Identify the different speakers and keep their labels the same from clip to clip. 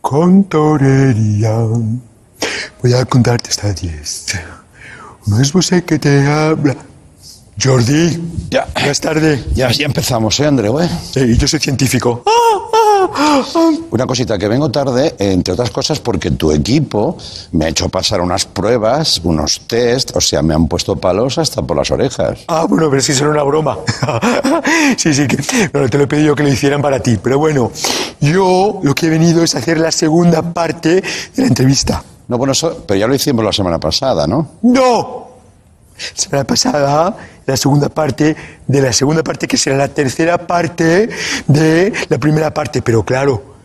Speaker 1: con torería. Voy a contarte hasta diez. No es vos el que te habla. Jordi,
Speaker 2: Ya.
Speaker 1: ya es tarde.
Speaker 2: Ya, ya empezamos, ¿eh, Andreu? eh?
Speaker 1: Sí, yo soy científico.
Speaker 2: Una cosita, que vengo tarde, entre otras cosas, porque tu equipo me ha hecho pasar unas pruebas, unos test, o sea, me han puesto palos hasta por las orejas.
Speaker 1: Ah, bueno, pero es que eso era una broma. sí, sí, que te lo he pedido que lo hicieran para ti. Pero bueno, yo lo que he venido es hacer la segunda parte de la entrevista.
Speaker 2: No, bueno, eso, pero ya lo hicimos la semana pasada, ¿no?
Speaker 1: ¡No! La semana pasada, la segunda parte de la segunda parte, que será la tercera parte de la primera parte. Pero claro,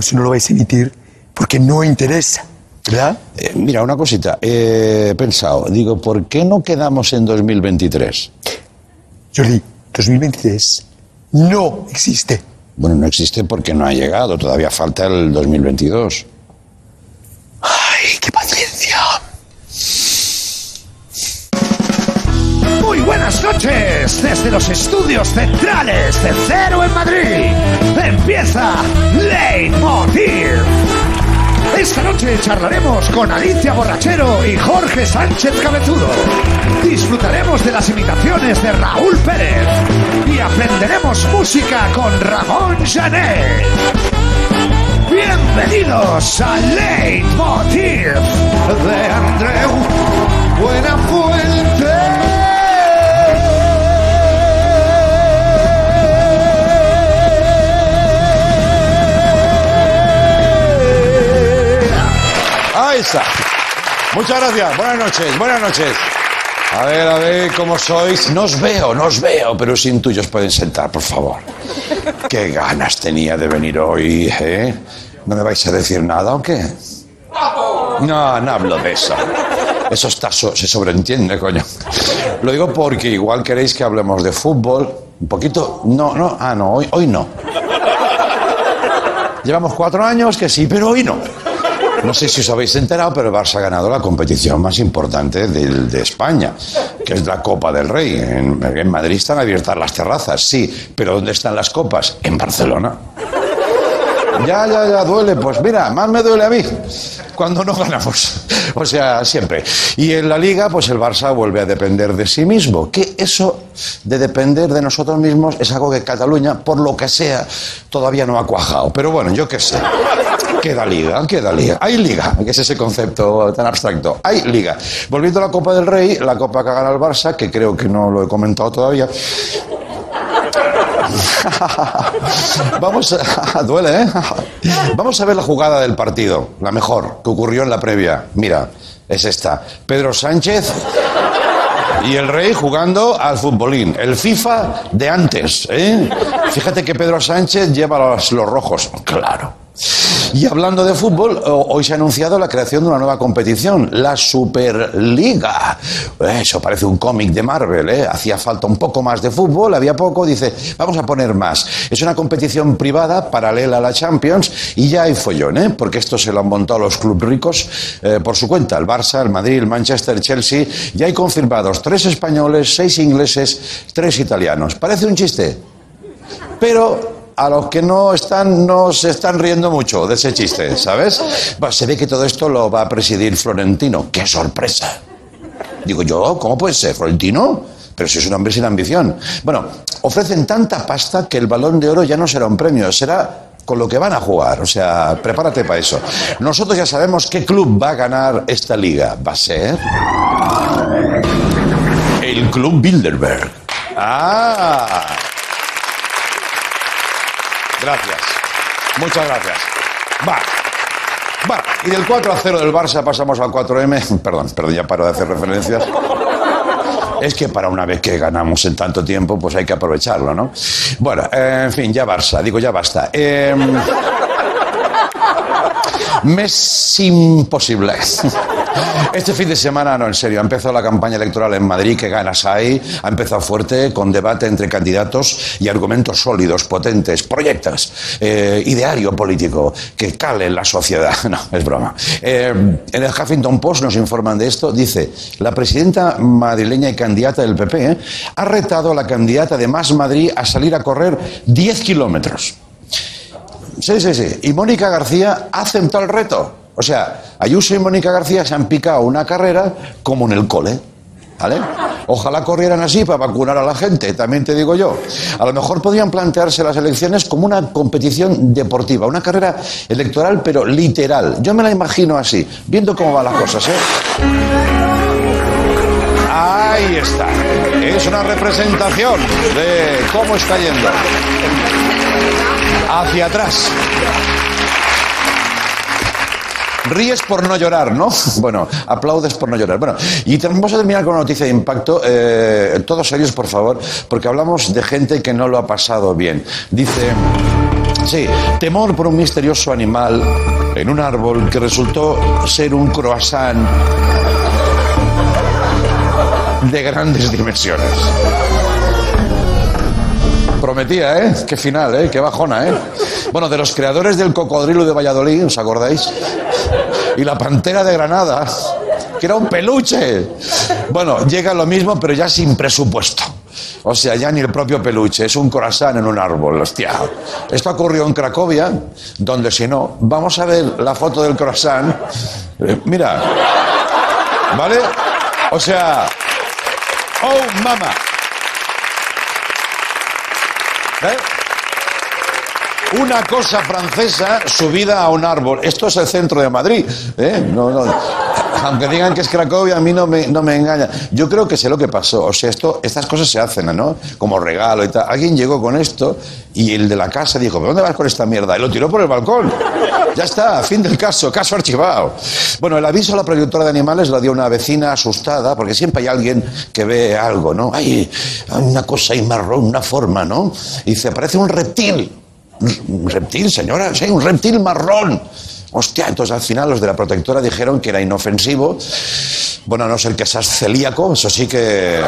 Speaker 1: si no lo vais a emitir, porque no interesa, ¿verdad?
Speaker 2: Eh, mira, una cosita, eh, he pensado, digo, ¿por qué no quedamos en 2023?
Speaker 1: Jordi, 2023 no existe.
Speaker 2: Bueno, no existe porque no ha llegado, todavía falta el 2022.
Speaker 1: ¡Ay, qué paciencia!
Speaker 3: Muy buenas noches desde los estudios centrales de Cero en Madrid. Empieza Leitmotiv. Esta noche charlaremos con Alicia Borrachero y Jorge Sánchez Cabezudo. Disfrutaremos de las imitaciones de Raúl Pérez y aprenderemos música con Ramón Janet. Bienvenidos a Leitmotiv de Andreu Buenafuente.
Speaker 2: Muchas gracias. Buenas noches, buenas noches. A ver, a ver cómo sois. No os veo, no os veo, pero sin tuyos pueden sentar, por favor. Qué ganas tenía de venir hoy, ¿eh? ¿No me vais a decir nada o qué? No, no hablo de eso. Eso está so- se sobreentiende, coño. Lo digo porque igual queréis que hablemos de fútbol. Un poquito. No, no. Ah, no, hoy, hoy no. Llevamos cuatro años que sí, pero hoy no. No sé si os habéis enterado, pero el Barça ha ganado la competición más importante de, España, que es la Copa del Rey. En, en Madrid están abiertas las terrazas, sí, pero ¿dónde están las copas? En Barcelona. Ya, ya, ya, duele. Pues mira, más me duele a mí cuando no ganamos. O sea, siempre. Y en la liga, pues el Barça vuelve a depender de sí mismo. Que eso de depender de nosotros mismos es algo que Cataluña, por lo que sea, todavía no ha cuajado. Pero bueno, yo qué sé. Queda liga, queda liga. Hay liga, que es ese concepto tan abstracto. Hay liga. Volviendo a la Copa del Rey, la Copa que gana el Barça, que creo que no lo he comentado todavía. Vamos a... Duele, ¿eh? Vamos a ver la jugada del partido, la mejor, que ocurrió en la previa. Mira, es esta. Pedro Sánchez y el rey jugando al futbolín. El FIFA de antes, ¿eh? Fíjate que Pedro Sánchez lleva los, los rojos. Claro. Y hablando de fútbol, ho- hoy se ha anunciado la creación de una nueva competición, la Superliga. Eso parece un cómic de Marvel, ¿eh? Hacía falta un poco más de fútbol, había poco, dice, vamos a poner más. Es una competición privada paralela a la Champions y ya hay follón, ¿eh? Porque esto se lo han montado los clubes ricos eh, por su cuenta, el Barça, el Madrid, el Manchester, Chelsea. Ya hay confirmados tres españoles, seis ingleses, tres italianos. Parece un chiste, pero a los que no están, no se están riendo mucho de ese chiste, ¿sabes? Bah, se ve que todo esto lo va a presidir Florentino. ¡Qué sorpresa! Digo yo, ¿cómo puede ser? ¿Florentino? Pero si es un hombre sin ambición. Bueno, ofrecen tanta pasta que el balón de oro ya no será un premio, será con lo que van a jugar. O sea, prepárate para eso. Nosotros ya sabemos qué club va a ganar esta liga. Va a ser. El Club Bilderberg. ¡Ah! Gracias. Muchas gracias. Va. Va. Y del 4 a 0 del Barça pasamos al 4M. Perdón, perdón, ya paro de hacer referencias. Es que para una vez que ganamos en tanto tiempo, pues hay que aprovecharlo, ¿no? Bueno, eh, en fin, ya Barça, digo, ya basta. Eh, mes imposible. Este fin de semana, no, en serio, ha empezado la campaña electoral en Madrid, que ganas hay, ha empezado fuerte, con debate entre candidatos y argumentos sólidos, potentes, proyectos, eh, ideario político, que cale la sociedad. No, es broma. Eh, en el Huffington Post nos informan de esto, dice, la presidenta madrileña y candidata del PP eh, ha retado a la candidata de Más Madrid a salir a correr 10 kilómetros. Sí, sí, sí. Y Mónica García ha aceptado el reto. O sea, Ayuso y Mónica García se han picado una carrera como en el cole. ¿Vale? Ojalá corrieran así para vacunar a la gente, también te digo yo. A lo mejor podrían plantearse las elecciones como una competición deportiva, una carrera electoral, pero literal. Yo me la imagino así, viendo cómo van las cosas, ¿eh? Ahí está. Es una representación de cómo está yendo. Hacia atrás. Ríes por no llorar, ¿no? Bueno, aplaudes por no llorar. Bueno, y vamos a terminar con una noticia de impacto. Eh, todos serios, por favor, porque hablamos de gente que no lo ha pasado bien. Dice, sí, temor por un misterioso animal en un árbol que resultó ser un croissant de grandes dimensiones. Prometía, ¿eh? Qué final, ¿eh? Qué bajona, ¿eh? Bueno, de los creadores del cocodrilo de Valladolid, ¿os acordáis? Y la pantera de Granada, que era un peluche. Bueno, llega lo mismo, pero ya sin presupuesto. O sea, ya ni el propio peluche, es un corazón en un árbol, hostia. Esto ocurrió en Cracovia, donde si no, vamos a ver la foto del corazón. Eh, mira, ¿vale? O sea, oh, mama. ¿Eh? Una cosa francesa subida a un árbol. Esto es el centro de Madrid. ¿eh? No, no. Aunque digan que es Cracovia, a mí no me, no me engaña. Yo creo que sé lo que pasó. O sea, esto, estas cosas se hacen, ¿no? Como regalo y tal. Alguien llegó con esto y el de la casa dijo, ¿dónde vas con esta mierda? Y lo tiró por el balcón. Ya está, fin del caso, caso archivado. Bueno, el aviso a la productora de animales lo dio una vecina asustada, porque siempre hay alguien que ve algo, ¿no? Hay una cosa ahí marrón, una forma, ¿no? Y dice, parece un reptil. Un reptil, señora, sí, un reptil marrón. Hostia, entonces al final los de la protectora dijeron que era inofensivo. Bueno, no ser que seas celíaco, eso sí que.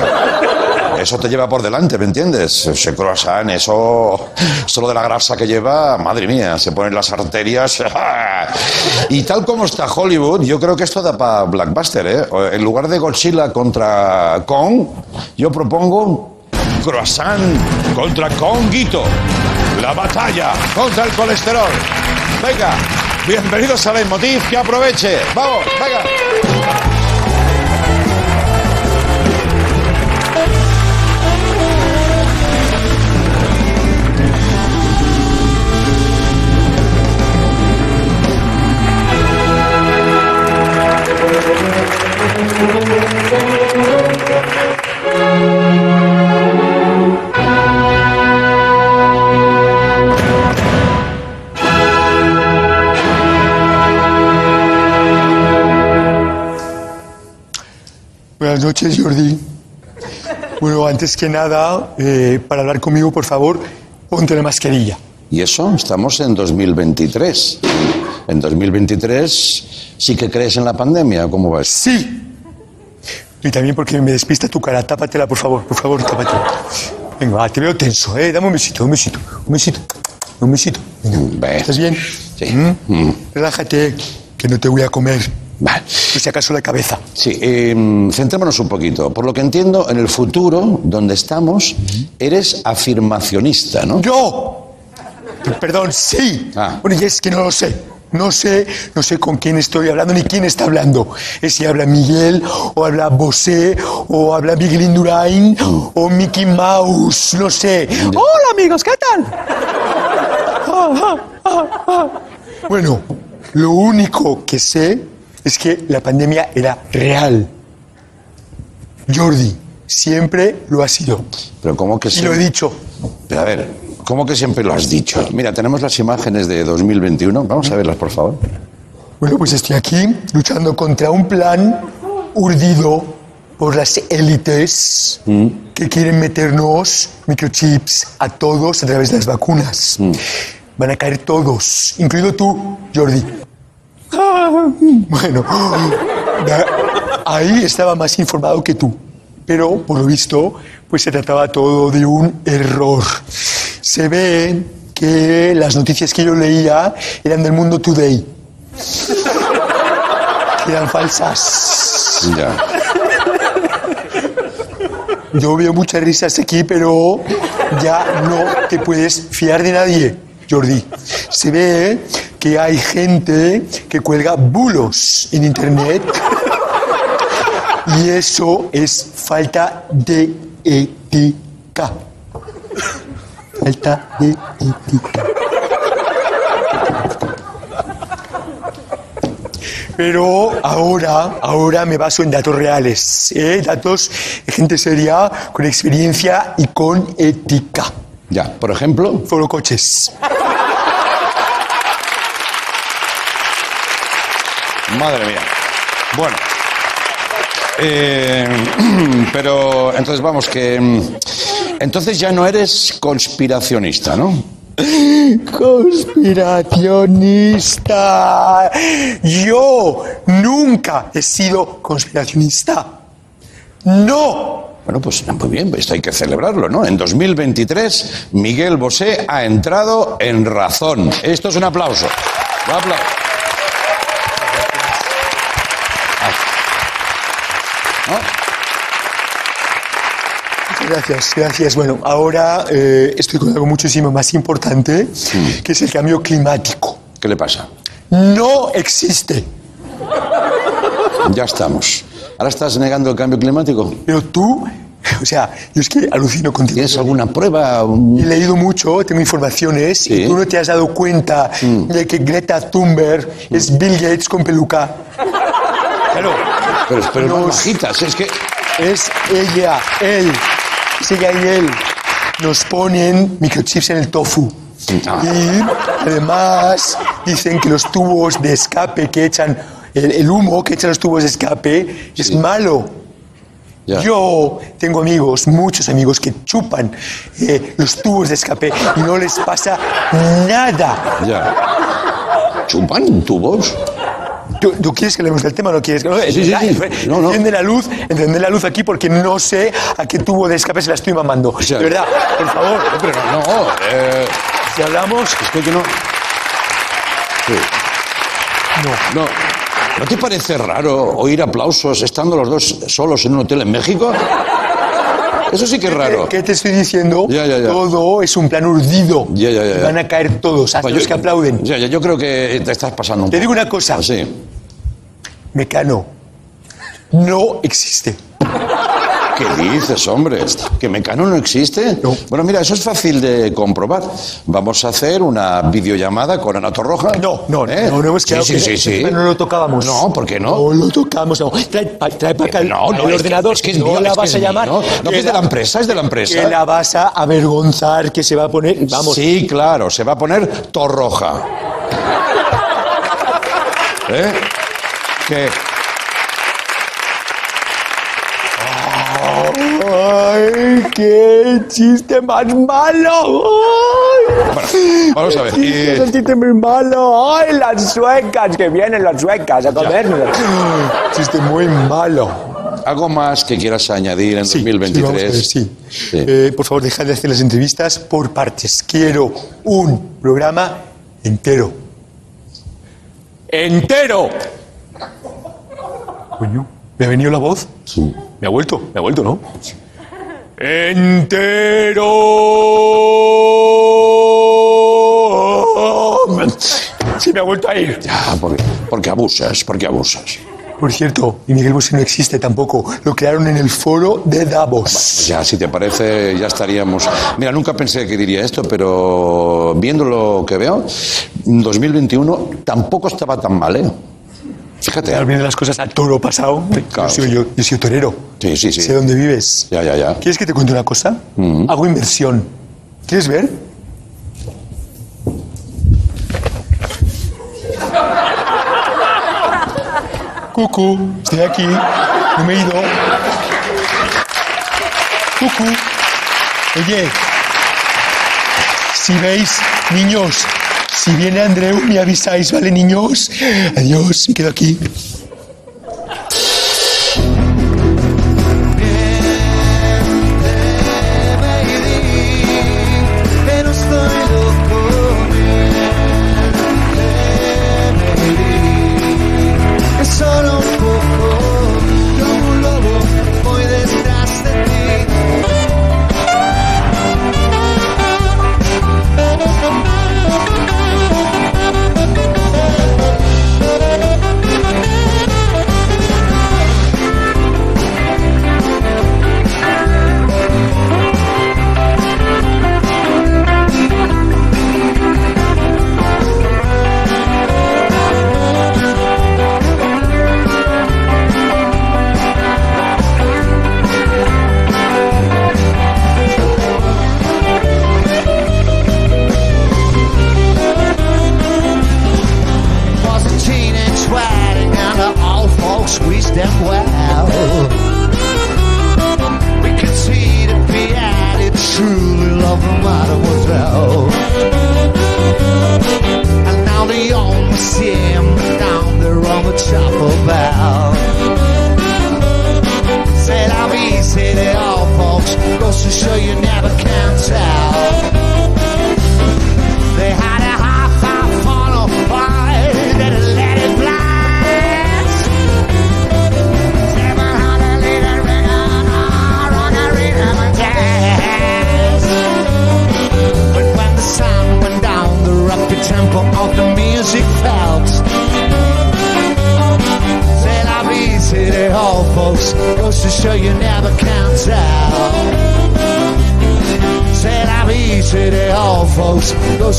Speaker 2: Eso te lleva por delante, ¿me entiendes? Ese croissant, eso. Solo de la grasa que lleva, madre mía, se ponen las arterias. Y tal como está Hollywood, yo creo que esto da para Blackbuster, ¿eh? En lugar de Godzilla contra Kong, yo propongo croissant contra Konguito. La batalla contra el colesterol. Venga, bienvenidos a Leitmotiv, que aproveche. Vamos, venga.
Speaker 1: Buenas noches, Jordi. Bueno, antes que nada, eh, para hablar conmigo, por favor, ponte la mascarilla.
Speaker 2: Y eso, estamos en 2023. En 2023 sí que crees en la pandemia, ¿cómo vas?
Speaker 1: Sí. Y también porque me despista tu cara. Tápatela, por favor, por favor, tápatela. Venga, va, te veo tenso, ¿eh? Dame un besito, un besito, un besito, un besito. Venga,
Speaker 2: Ve.
Speaker 1: ¿estás bien?
Speaker 2: Sí.
Speaker 1: ¿Mm?
Speaker 2: Mm.
Speaker 1: Relájate, que no te voy a comer.
Speaker 2: Vale.
Speaker 1: Si acaso la cabeza.
Speaker 2: Sí, eh, centrémonos un poquito. Por lo que entiendo, en el futuro, donde estamos, eres afirmacionista, ¿no?
Speaker 1: ¡Yo! Perdón, sí.
Speaker 2: Ah.
Speaker 1: Bueno, y es que no lo sé. No sé, no sé con quién estoy hablando ni quién está hablando. Es si habla Miguel, o habla Bosé, o habla Miguel Indurain, o Mickey Mouse, no sé. Hola amigos, ¿qué tal? Ah, ah, ah. Bueno, lo único que sé es que la pandemia era real. Jordi, siempre lo ha sido.
Speaker 2: Pero ¿cómo que
Speaker 1: Y
Speaker 2: sí?
Speaker 1: lo he dicho.
Speaker 2: Pero a ver, ¿cómo que siempre lo has dicho? Mira, tenemos las imágenes de 2021. Vamos a verlas, por favor.
Speaker 1: Bueno, pues estoy aquí luchando contra un plan urdido por las élites que quieren meternos microchips a todos a través de las vacunas. Van a caer todos, incluido tú, Jordi. Bueno, ahí estaba más informado que tú, pero por lo visto, pues se trataba todo de un error. Se ve que las noticias que yo leía eran del Mundo Today eran falsas.
Speaker 2: Ya.
Speaker 1: Yo veo muchas risas aquí, pero ya no te puedes fiar de nadie, Jordi. Se ve que hay gente que cuelga bulos en internet y eso es falta de ética. Falta de ética. Pero ahora, ahora me baso en datos reales, ¿eh? datos de gente seria, con experiencia y con ética.
Speaker 2: Ya, por ejemplo.
Speaker 1: Foro coches.
Speaker 2: Madre mía. Bueno. Eh, pero entonces vamos que... Entonces ya no eres conspiracionista, ¿no?
Speaker 1: Conspiracionista. Yo nunca he sido conspiracionista. No.
Speaker 2: Bueno, pues muy bien, esto hay que celebrarlo, ¿no? En 2023, Miguel Bosé ha entrado en razón. Esto es un aplauso. Un aplauso.
Speaker 1: Gracias, gracias. Bueno, ahora eh, estoy con algo muchísimo más importante, que es el cambio climático.
Speaker 2: ¿Qué le pasa?
Speaker 1: No existe.
Speaker 2: Ya estamos. ¿Ahora estás negando el cambio climático?
Speaker 1: Pero tú, o sea, yo es que alucino contigo.
Speaker 2: ¿Tienes alguna prueba?
Speaker 1: He leído mucho, tengo informaciones,
Speaker 2: Sí. Mm.
Speaker 1: y tú no te has dado cuenta de que Greta Thunberg es Bill Gates con peluca. Claro,
Speaker 2: Pero, pero no
Speaker 1: Nos-
Speaker 2: bajitas, es que...
Speaker 1: es ella, él, y él. Nos ponen microchips en el tofu.
Speaker 2: Ah.
Speaker 1: Y además dicen que los tubos de escape que echan, el, el humo que echan los tubos de escape es
Speaker 2: Sí.
Speaker 1: malo. Yo tengo amigos, muchos amigos, que chupan eh, los tubos de escape y no les pasa nada.
Speaker 2: Ya. ¿Chupan tubos?
Speaker 1: ¿Tú, tú quieres que hablemos del tema o no quieres? No,
Speaker 2: Sí, sí, sí. No, no.
Speaker 1: Enciende la luz, enciende la luz aquí porque no sé a qué tubo de escape se la estoy mamando.
Speaker 2: sea-
Speaker 1: de verdad, por favor,
Speaker 2: Pero no, eh,
Speaker 1: si hablamos...
Speaker 2: es que no... Sí.
Speaker 1: No.
Speaker 2: No. ¿No te parece raro oír aplausos estando los dos solos en un hotel en México? Eso sí que es raro.
Speaker 1: ¿Qué te estoy diciendo?
Speaker 2: Ya, ya, ya.
Speaker 1: Todo es un plan urdido.
Speaker 2: Ya, ya, ya, ya.
Speaker 1: Van a caer todos, hasta los que aplauden.
Speaker 2: Ya, ya, yo creo que te estás pasando un
Speaker 1: Te digo una cosa,
Speaker 2: Sí.
Speaker 1: Mecano no existe.
Speaker 2: ¿Qué dices, hombre? ¿Que Mecano no existe?
Speaker 1: No.
Speaker 2: Bueno, mira, eso es fácil de comprobar. Vamos a hacer una videollamada con Ana Torroja.
Speaker 1: No, no,
Speaker 2: ¿Eh?
Speaker 1: no, no hemos
Speaker 2: Sí,
Speaker 1: quedado
Speaker 2: sí,
Speaker 1: que
Speaker 2: sí, sí.
Speaker 1: no lo tocábamos.
Speaker 2: No, ¿por qué no?
Speaker 1: No lo tocamos, no. Trae, pa- trae para acá el,
Speaker 2: No, no,
Speaker 1: el
Speaker 2: es que-
Speaker 1: ordenador,
Speaker 2: es que es
Speaker 1: no
Speaker 2: mío,
Speaker 1: la
Speaker 2: es que
Speaker 1: vas
Speaker 2: es
Speaker 1: a
Speaker 2: mío.
Speaker 1: llamar.
Speaker 2: No, no, que es de la empresa, es de la empresa.
Speaker 1: Que la vas a avergonzar, que se va a poner, vamos,
Speaker 2: Sí, claro, se va a poner Torroja. ¿Eh? ¿Qué?
Speaker 1: ¡Ay, qué chiste más malo! ¡Ay!
Speaker 2: Bueno, vamos a ver.
Speaker 1: Chiste,
Speaker 2: eh,
Speaker 1: chiste muy malo. ¡Ay, las suecas! Que vienen las suecas a comernos. Chiste muy malo.
Speaker 2: ¿Algo más que quieras añadir en
Speaker 1: Sí,
Speaker 2: 2023?
Speaker 1: sí, ver, sí.
Speaker 2: Sí.
Speaker 1: Eh, por favor, dejad de hacer las entrevistas por partes. Quiero un programa entero. ¡Entero! Coño, ¿me ha venido la voz?
Speaker 2: Sí.
Speaker 1: Me ha vuelto, me ha vuelto, ¿no? ¡Entero! Sí, me ha vuelto a ir.
Speaker 2: Ya, porque, porque abusas, porque abusas.
Speaker 1: Por cierto, y Miguel Bosé no existe tampoco. Lo crearon en el foro de Davos.
Speaker 2: Pues ya, si te parece, ya estaríamos. Mira, nunca pensé que diría esto, pero viendo lo que veo, 2021 tampoco estaba tan mal, ¿eh? Fíjate.
Speaker 1: Al vienen las cosas a toro pasado.
Speaker 2: Claro.
Speaker 1: Yo, soy, yo, yo soy torero.
Speaker 2: Sí, sí, sí.
Speaker 1: Sé dónde vives.
Speaker 2: Ya, ya, ya.
Speaker 1: ¿Quieres que te cuente una cosa? Hago inversión. ¿Quieres ver? Cucu, estoy aquí. No me he ido. Cucu. Oye, si veis, niños, si viene Andreu, me avisáis, ¿vale, niños? Adiós, me quedo aquí.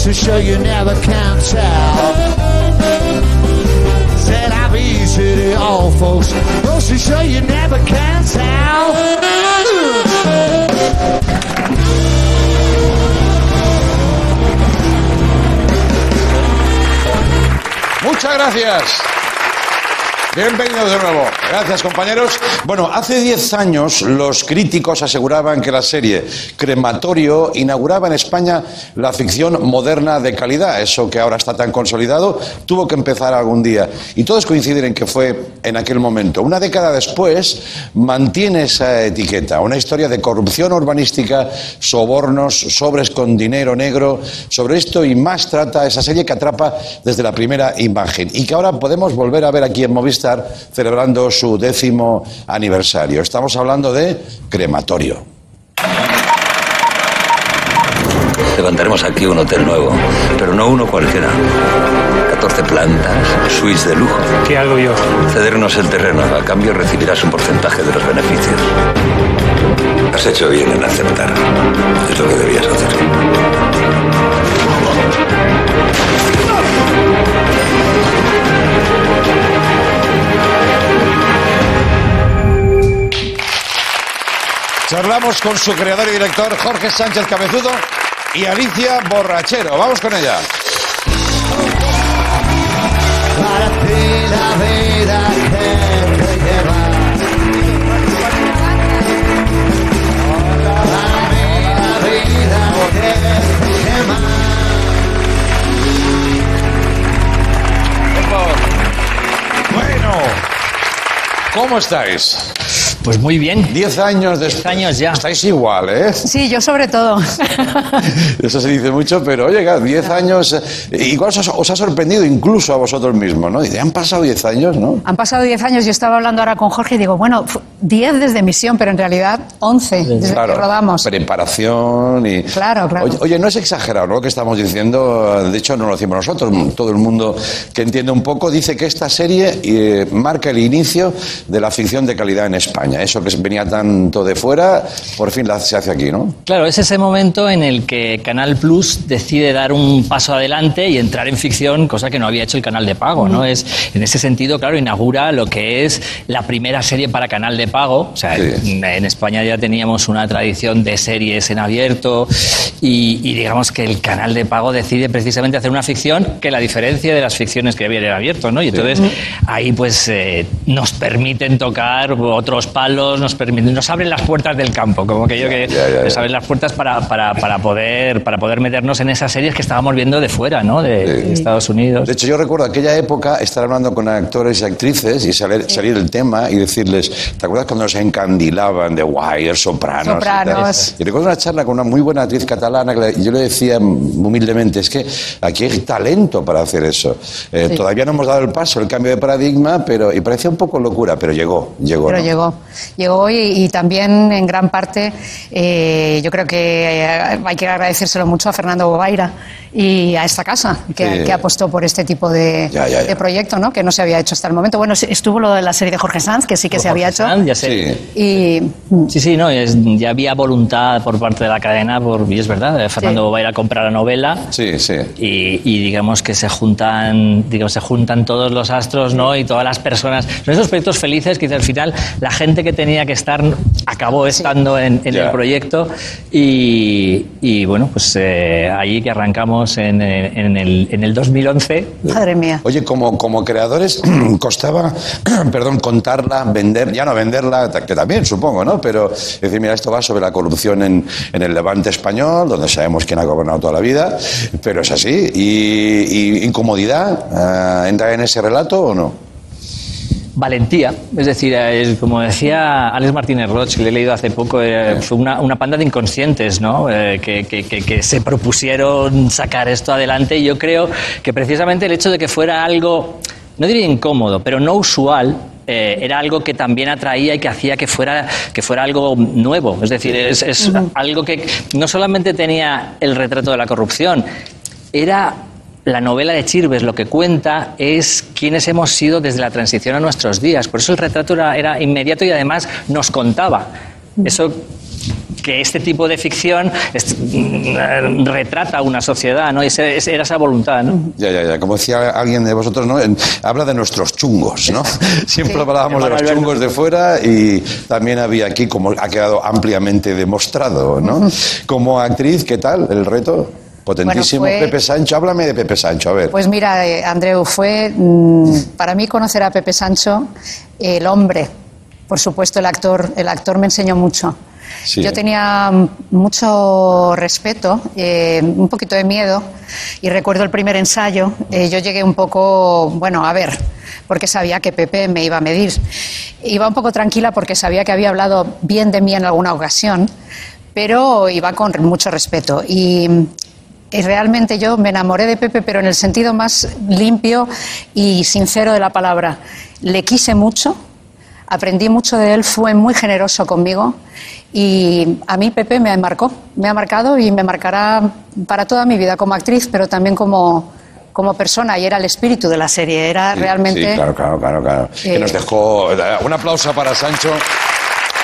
Speaker 4: To show you never can tell. La vie, say they all folks. Goes to show you never can tell.
Speaker 2: Muchas gracias. Bienvenidos de nuevo. Gracias, compañeros. Bueno, hace 10 años los críticos aseguraban que la serie Crematorio inauguraba en España la ficción moderna de calidad. Eso que ahora está tan consolidado tuvo que empezar algún día. Y todos coinciden en que fue en aquel momento. Una década después mantiene esa etiqueta. Una historia de corrupción urbanística, sobornos, sobres con dinero negro. Sobre esto y más trata esa serie que atrapa desde la primera imagen. Y que ahora podemos volver a ver aquí en Movistar celebrando su décimo aniversario. Estamos hablando de crematorio.
Speaker 5: Levantaremos aquí un hotel nuevo, pero no uno cualquiera. 14 plantas, suites de lujo.
Speaker 6: ¿Qué hago yo?
Speaker 5: Cedernos el terreno, a cambio recibirás un porcentaje de los beneficios. Has hecho bien en aceptar. Es lo que debías hacer.
Speaker 2: Charlamos con su creador y director Jorge Sánchez Cabezudo y Alicia Borrachero. Vamos con ella. Bueno, ¿cómo estáis?
Speaker 6: Pues muy bien.
Speaker 2: Diez años después.
Speaker 6: Diez años ya.
Speaker 2: Estáis igual, ¿eh?
Speaker 7: Sí, yo sobre todo.
Speaker 2: Eso se dice mucho, pero oye, claro, diez años. eh, Igual os, os ha sorprendido incluso a vosotros mismos, ¿no? Dice, han pasado diez años, ¿no?
Speaker 7: Han pasado 10 años, yo estaba hablando ahora con Jorge y digo, bueno, 10 desde emisión, pero en realidad 11 desde que rodamos.
Speaker 2: Preparación y.
Speaker 7: Claro, claro.
Speaker 2: Oye, oye, no es exagerado ¿no? lo que estamos diciendo. De hecho, no lo decimos nosotros. Todo el mundo que entiende un poco dice que esta serie eh, marca el inicio de la ficción de calidad en España. Eso que venía tanto de fuera, por fin se hace aquí, ¿no?
Speaker 6: Claro, es ese momento en el que Canal Plus decide dar un paso adelante y entrar en ficción, cosa que no había hecho el canal de pago, ¿no? Es, en ese sentido, claro, inaugura lo que es la primera serie para canal de pago. O sea,
Speaker 2: Sí.
Speaker 6: en, España ya teníamos una tradición de series en abierto y, y digamos que el canal de pago decide precisamente hacer una ficción que la diferencia de las ficciones que había en abierto, ¿no? Y entonces ahí pues eh, nos permiten tocar otros palos, nos permiten, nos abren las puertas del campo, como que yo que
Speaker 2: ya, ya,
Speaker 6: nos abren las puertas para, para, para poder para poder meternos en esas series que estábamos viendo de fuera, ¿no? De, de Estados Unidos.
Speaker 2: De hecho, yo recuerdo aquella época estar hablando con actores y actrices y salir, salir el tema y decirles, ¿te acuerdas cuando nos encandilaban de Wire, Sopranos? y tal?
Speaker 7: Sopranos.
Speaker 2: Y, recuerdo una charla con una muy buena actriz catalana que y yo le decía humildemente, es que aquí hay talento para hacer eso. Eh,
Speaker 7: Sí.
Speaker 2: Todavía no hemos dado el paso, el cambio de paradigma, pero y parecía un poco locura, pero llegó, llegó.
Speaker 7: Pero
Speaker 2: ¿no?
Speaker 7: llegó. Llegó y, y también en gran parte eh, yo creo que eh, hay que agradecérselo mucho a Fernando Bobaira y a esta casa que,
Speaker 2: Sí.
Speaker 7: que apostó por este tipo de,
Speaker 2: Ya, ya, ya.
Speaker 7: de proyecto, ¿no? Que no se había hecho hasta el momento. Bueno, estuvo lo de la serie de Jorge Sanz, que sí que se había hecho.
Speaker 6: Sanz, ya sé.
Speaker 2: Sí.
Speaker 7: Y
Speaker 6: Sí, sí, no, es- ya había voluntad por parte de la cadena, por, y es verdad, eh, Fernando
Speaker 7: Sí.
Speaker 6: va a ir a comprar la novela
Speaker 2: Sí, sí.
Speaker 6: y, y digamos que se juntan, digamos, se juntan todos los astros, ¿no? Y todas las personas. Son esos proyectos felices que al final la gente que tenía que estar acabó estando en, en el proyecto y, y, bueno, pues eh, ahí que arrancamos en, en el, en el 2011.
Speaker 7: Madre mía.
Speaker 2: Oye, como, como creadores, costaba, perdón, contarla, vender, ya no venderla, que también supongo, ¿no? Pero decir, mira, esto va sobre la corrupción en, en el levante español, donde sabemos quién ha gobernado toda la vida, pero es así. ¿Y, y incomodidad? eh, ¿Entra en ese relato o no?
Speaker 6: Valentía, es decir, es como decía Alex Martínez Roch, que le he leído hace poco, eh, fue una, una panda de inconscientes ¿no? Eh, que, que- que- que se propusieron sacar esto adelante y yo creo que precisamente el hecho de que fuera algo, no diría incómodo, pero no usual, eh, era algo que también atraía y que hacía que fuera, que fuera algo nuevo. Es decir, es, es algo que no solamente tenía el retrato de la corrupción, era la novela de Chirves lo que cuenta es quiénes hemos sido desde la transición a nuestros días. Por eso el retrato era, era inmediato y además nos contaba. Eso que este tipo de ficción es- mm, retrata una sociedad, ¿no? Y ese- era esa voluntad, ¿no?
Speaker 2: Ya, ya, ya. Como decía alguien de vosotros, ¿no? En- habla de nuestros chungos, ¿no? Siempre hablábamos de los chungos de fuera y también había aquí, como ha quedado ampliamente demostrado, ¿no? Como actriz, ¿qué tal el reto? Potentísimo.
Speaker 7: Bueno, fue-
Speaker 2: Pepe Sancho, háblame de Pepe Sancho, a ver.
Speaker 7: Pues mira, eh, Andreu, fue mm, para mí conocer a Pepe Sancho, el hombre. Por supuesto, el actor, el actor me enseñó mucho.
Speaker 2: Sí.
Speaker 7: Yo tenía mucho respeto, eh, un poquito de miedo, y recuerdo el primer ensayo. eh, yo llegué un poco, bueno, a ver, porque sabía que Pepe me iba a medir. Iba un poco tranquila porque sabía que había hablado bien de mí en alguna ocasión, pero iba con mucho respeto. Y y realmente yo me enamoré de Pepe, pero en el sentido más limpio y sincero de la palabra. Le quise mucho, aprendí mucho de él, fue muy generoso conmigo y a mí Pepe me marcó, me ha marcado y me marcará para toda mi vida como actriz, pero también como, como persona y era el espíritu de la serie, era
Speaker 2: Sí,
Speaker 7: realmente...
Speaker 2: Sí, claro, claro, claro. claro. Que
Speaker 7: Eh,
Speaker 2: nos dejó. Un aplauso para Sancho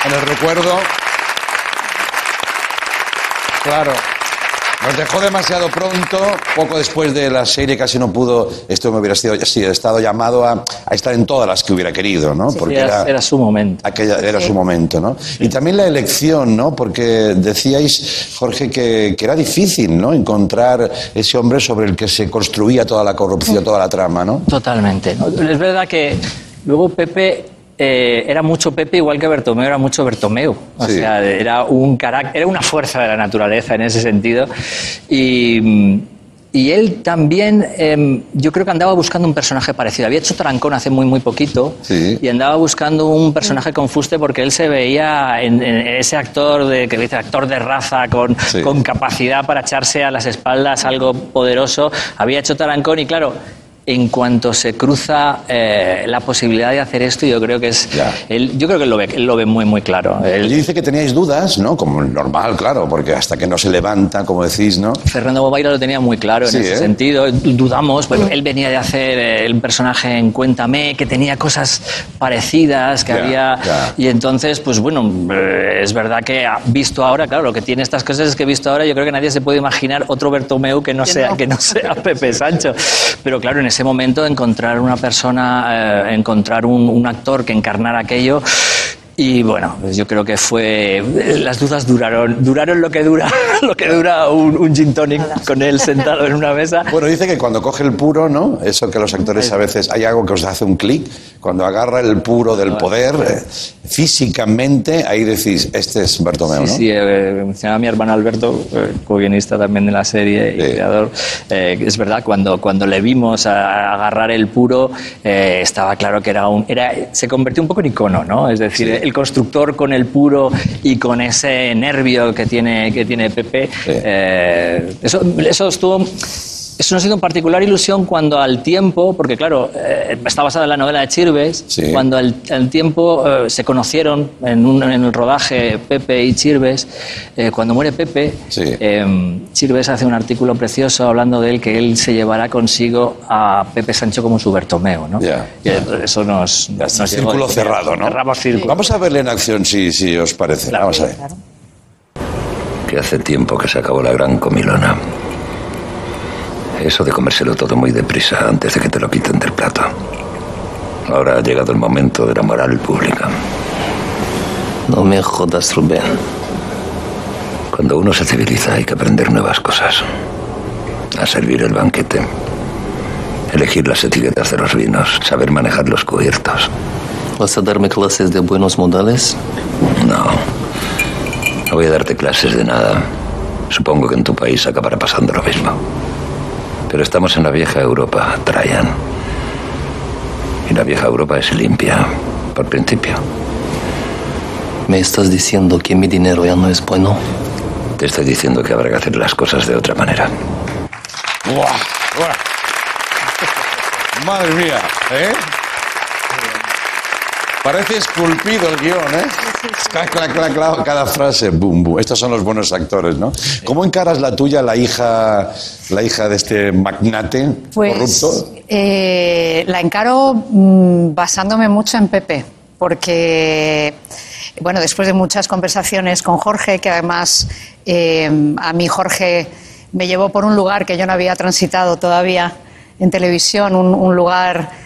Speaker 2: en el recuerdo. Claro. Nos dejó demasiado pronto, poco después de la serie casi no pudo, esto me hubiera sido, sí, estado llamado a, a estar en todas las que hubiera querido, ¿no? Porque
Speaker 6: Era, era su momento.
Speaker 2: Aquella era su momento, ¿no? Y también la elección, ¿no? Porque decíais, Jorge, que, que era difícil, ¿no? Encontrar ese hombre sobre el que se construía toda la corrupción, toda la trama, ¿no?
Speaker 6: Totalmente. ¿no? Es verdad que luego Pepe eh, era mucho Pepe, igual que Bertomeu era mucho Bertomeu. O
Speaker 2: Sí.
Speaker 6: sea, era un era una fuerza de la naturaleza en ese sentido. Y. y él también, em, yo creo que andaba buscando un personaje parecido. Había hecho Trancón hace muy, muy poquito
Speaker 2: Sí.
Speaker 6: y andaba buscando un personaje con fuste porque él se veía en, en ese actor de, que dice actor de raza con,
Speaker 2: Sí.
Speaker 6: con capacidad para echarse a las espaldas algo poderoso. Había hecho Tarancón y claro, en cuanto se cruza eh, la posibilidad de hacer esto, yo creo que es. Él, yo creo que él lo ve, él lo ve muy, muy claro. Él-
Speaker 2: dice que teníais dudas, ¿no? Como normal, claro, porque hasta que no se levanta, como decís, ¿no?
Speaker 6: Fernando Bobaira lo tenía muy claro
Speaker 2: Sí,
Speaker 6: en ese
Speaker 2: ¿eh?
Speaker 6: sentido. Dudamos, pero él venía de hacer eh, el personaje en Cuéntame, que tenía cosas parecidas, que
Speaker 2: Ya,
Speaker 6: había.
Speaker 2: ya.
Speaker 6: Y entonces, pues bueno, eh, es verdad que ha- visto ahora, claro, lo que tiene estas cosas es que visto ahora, yo creo que nadie se puede imaginar otro Bertomeu que no,
Speaker 7: Que
Speaker 6: sea,
Speaker 7: no.
Speaker 6: que no sea Pepe Sancho. Pero claro, en ese momento encontrar una persona, eh, encontrar un, un actor que encarnara aquello. Y bueno, pues yo creo que fue. Las dudas duraron, duraron lo que dura, lo que dura un, un gin tonic con él sentado en una mesa.
Speaker 2: Bueno, dice que cuando coge el puro, ¿no? Eso que los actores a veces hay algo que os hace un clic. Cuando agarra el puro del poder, eh, físicamente, ahí decís, este es Bartomeu, ¿no?
Speaker 6: Sí, sí, eh, mencionaba a mi hermano Alberto, eh, co-guionista también de la serie y
Speaker 2: Sí.
Speaker 6: creador. Eh, es verdad, cuando, cuando le vimos a- agarrar el puro, eh, estaba claro que era un. Era, se convirtió un poco en icono, ¿no? Es decir, el constructor con el puro y con ese nervio que tiene, que tiene Pepe. eh, eso, eso estuvo. Eso nos hizo en particular ilusión cuando al tiempo, porque claro, eh, está basada en la novela de Chirves,
Speaker 2: Sí.
Speaker 6: cuando al, al tiempo eh, se conocieron en, un- en el rodaje Pepe y Chirves, eh, cuando muere Pepe,
Speaker 2: Sí.
Speaker 6: eh, Chirves hace un artículo precioso hablando de él, que él se llevará consigo a Pepe Sancho como su Bertomeo, ¿no? Eso nos, llegó.
Speaker 2: círculo cerrado, ¿no?
Speaker 6: Cerramos círculo.
Speaker 2: Vamos a verle en acción, si, si os parece. Vamos a ver.
Speaker 5: que hace tiempo que se acabó la gran comilona. Eso de comérselo todo muy deprisa antes de que te lo quiten del plato. Ahora ha llegado el momento de la moral pública. No me jodas, Rubén. Cuando uno se civiliza hay que aprender nuevas cosas. A servir el banquete. Elegir las etiquetas de los vinos. Saber manejar los cubiertos.
Speaker 8: ¿Vas a darme clases de buenos modales?
Speaker 5: No. No voy a darte clases de nada. Supongo que en tu país acabará pasando lo mismo. Pero estamos en la vieja Europa, Trajan. Y la vieja Europa es limpia, por principio.
Speaker 8: ¿Me estás diciendo que mi dinero ya no es bueno?
Speaker 5: Te estoy diciendo que habrá que hacer las cosas de otra manera.
Speaker 2: ¡Buah! ¡Buah! Madre mía, ¿eh? Parece esculpido el guion, ¿eh? Clac, clac, clac, clac, cada frase, boom, boom. Estos son los buenos actores, ¿no? ¿Cómo encaras la tuya, la hija, la hija de este magnate
Speaker 7: Pues
Speaker 2: corrupto?
Speaker 7: eh, la encaro mm, basándome mucho en Pepe, porque, bueno, después de muchas conversaciones con Jorge, que además eh, a mí Jorge me llevó por un lugar que yo no había transitado todavía en televisión, un, un lugar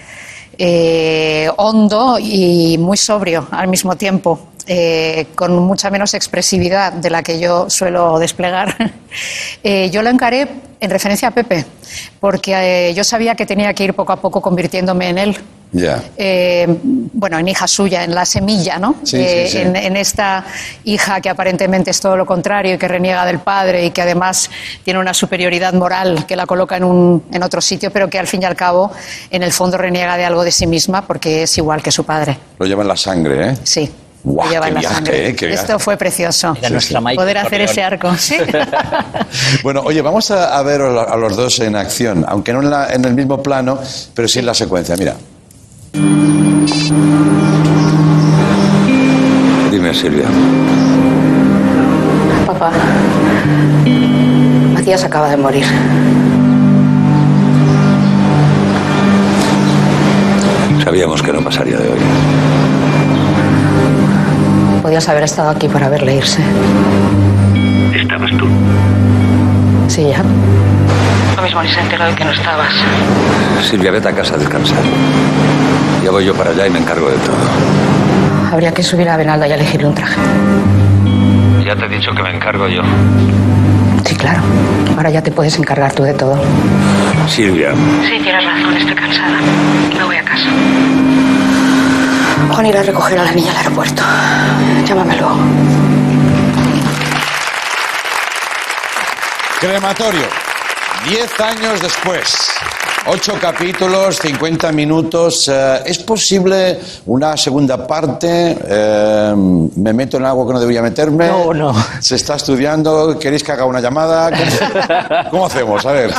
Speaker 7: eh, hondo y muy sobrio al mismo tiempo, eh, con mucha menos expresividad de la que yo suelo desplegar. Eh, yo lo encaré en referencia a Pepe, porque yo sabía que tenía que ir poco a poco convirtiéndome en él. Eh, bueno, en hija suya, en la semilla, ¿no?
Speaker 2: Sí,
Speaker 7: Eh,
Speaker 2: sí, sí.
Speaker 7: En, en esta hija que aparentemente es todo lo contrario y que reniega del padre y que además tiene una superioridad moral que la coloca en, un, en otro sitio, pero que al fin y al cabo, en el fondo, reniega de algo de sí misma porque es igual que su padre.
Speaker 2: Lo lleva en la sangre, ¿eh?
Speaker 7: Sí. Lo lleva
Speaker 2: qué
Speaker 7: en la
Speaker 2: viaje,
Speaker 7: sangre.
Speaker 2: eh, qué viaje.
Speaker 7: Esto fue precioso.
Speaker 6: Era Michael
Speaker 7: Poder hacer ese arco. Sí.
Speaker 2: Bueno, oye, vamos a, a ver a a los dos en acción, aunque no en, la- en el mismo plano, pero sí en la secuencia. Mira.
Speaker 5: Dime, Silvia.
Speaker 9: Papá, Matías acaba de morir.
Speaker 5: Sabíamos que no pasaría de hoy.
Speaker 9: Podías haber estado aquí para verle irse.
Speaker 5: Estabas tú.
Speaker 9: Sí, ya. Lo mismo ni se enteró de que no estabas.
Speaker 5: Silvia, vete a casa a descansar. Ya voy yo para allá y me encargo de todo.
Speaker 9: Habría que subir a Benalda y elegirle un traje.
Speaker 5: Ya te he dicho que me encargo yo.
Speaker 9: Sí, claro. Ahora ya te puedes encargar tú de todo.
Speaker 5: Silvia,
Speaker 9: Sí, tienes razón, estoy cansada. Me voy a casa. Juan irá a recoger a la niña al aeropuerto. Llámame luego.
Speaker 2: Crematorio. Diez años después. Ocho capítulos, 50 minutos. Eh, ¿Es posible una segunda parte? Eh, ¿Me meto en algo que no debería meterme?
Speaker 6: No, no.
Speaker 2: ¿Se está estudiando? ¿Queréis que haga una llamada? ¿Cómo, cómo hacemos? A ver.